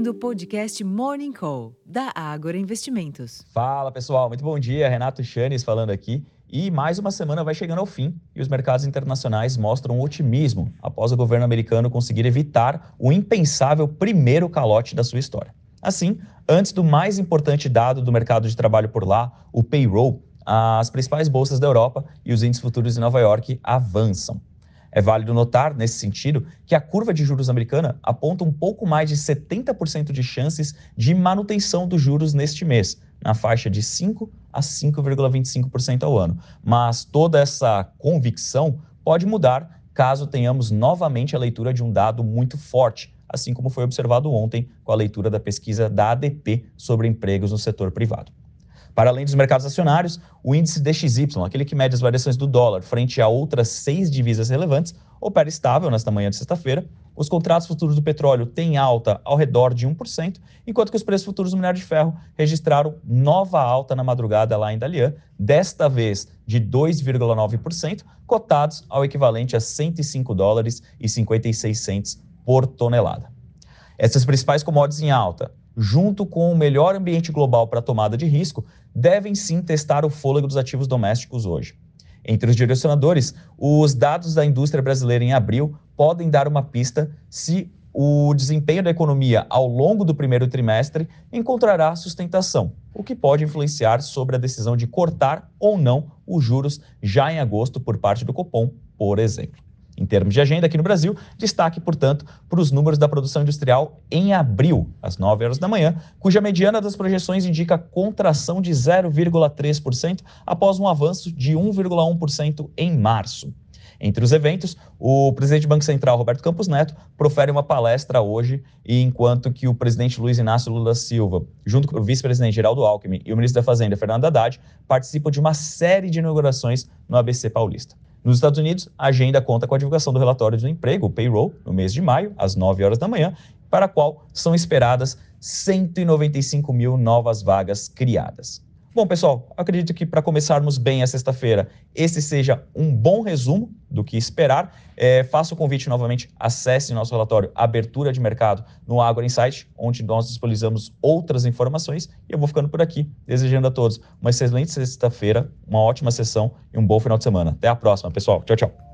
ouvindo o podcast Morning Call, da Ágora Investimentos. Fala pessoal, muito bom dia. Renato Chanes falando aqui. E mais uma semana vai chegando ao fim e os mercados internacionais mostram otimismo após o governo americano conseguir evitar o impensável primeiro calote da sua história. Assim, antes do mais importante dado do mercado de trabalho por lá, o payroll, as principais bolsas da Europa e os índices futuros de Nova York avançam. É válido notar, nesse sentido, que a curva de juros americana aponta um pouco mais de 70% de chances de manutenção dos juros neste mês, na faixa de 5 a 5,25% ao ano. Mas toda essa convicção pode mudar caso tenhamos novamente a leitura de um dado muito forte, assim como foi observado ontem com a leitura da pesquisa da ADP sobre empregos no setor privado. Para além dos mercados acionários, o índice DXY, aquele que mede as variações do dólar frente a outras seis divisas relevantes, opera estável nesta manhã de sexta-feira. Os contratos futuros do petróleo têm alta ao redor de 1%, enquanto que os preços futuros do minério de ferro registraram nova alta na madrugada lá em Dalian, desta vez de 2,9%, cotados ao equivalente a 105 dólares e 56 centes por tonelada. Essas principais commodities em alta, junto com o melhor ambiente global para tomada de risco, devem sim testar o fôlego dos ativos domésticos hoje. Entre os direcionadores, os dados da indústria brasileira em abril podem dar uma pista se o desempenho da economia ao longo do primeiro trimestre encontrará sustentação, o que pode influenciar sobre a decisão de cortar ou não os juros já em agosto por parte do Copom, por exemplo. Em termos de agenda aqui no Brasil, destaque, portanto, para os números da produção industrial em abril, às 9 horas da manhã, cuja mediana das projeções indica contração de 0,3% após um avanço de 1,1% em março. Entre os eventos, o presidente do Banco Central, Roberto Campos Neto, profere uma palestra hoje, enquanto que o presidente Luiz Inácio Lula Silva, junto com o vice-presidente Geraldo Alckmin e o ministro da Fazenda, Fernando Haddad, participam de uma série de inaugurações no ABC Paulista. Nos Estados Unidos, a agenda conta com a divulgação do relatório do emprego, o payroll, no mês de maio, às 9 horas da manhã, para a qual são esperadas 195 mil novas vagas criadas. Bom, pessoal, acredito que para começarmos bem a sexta-feira, esse seja um bom resumo do que esperar. É, faço o convite novamente, acesse nosso relatório Abertura de Mercado no Agro Insight, onde nós disponibilizamos outras informações. E eu vou ficando por aqui, desejando a todos uma excelente sexta-feira, uma ótima sessão e um bom final de semana. Até a próxima, pessoal. Tchau, tchau.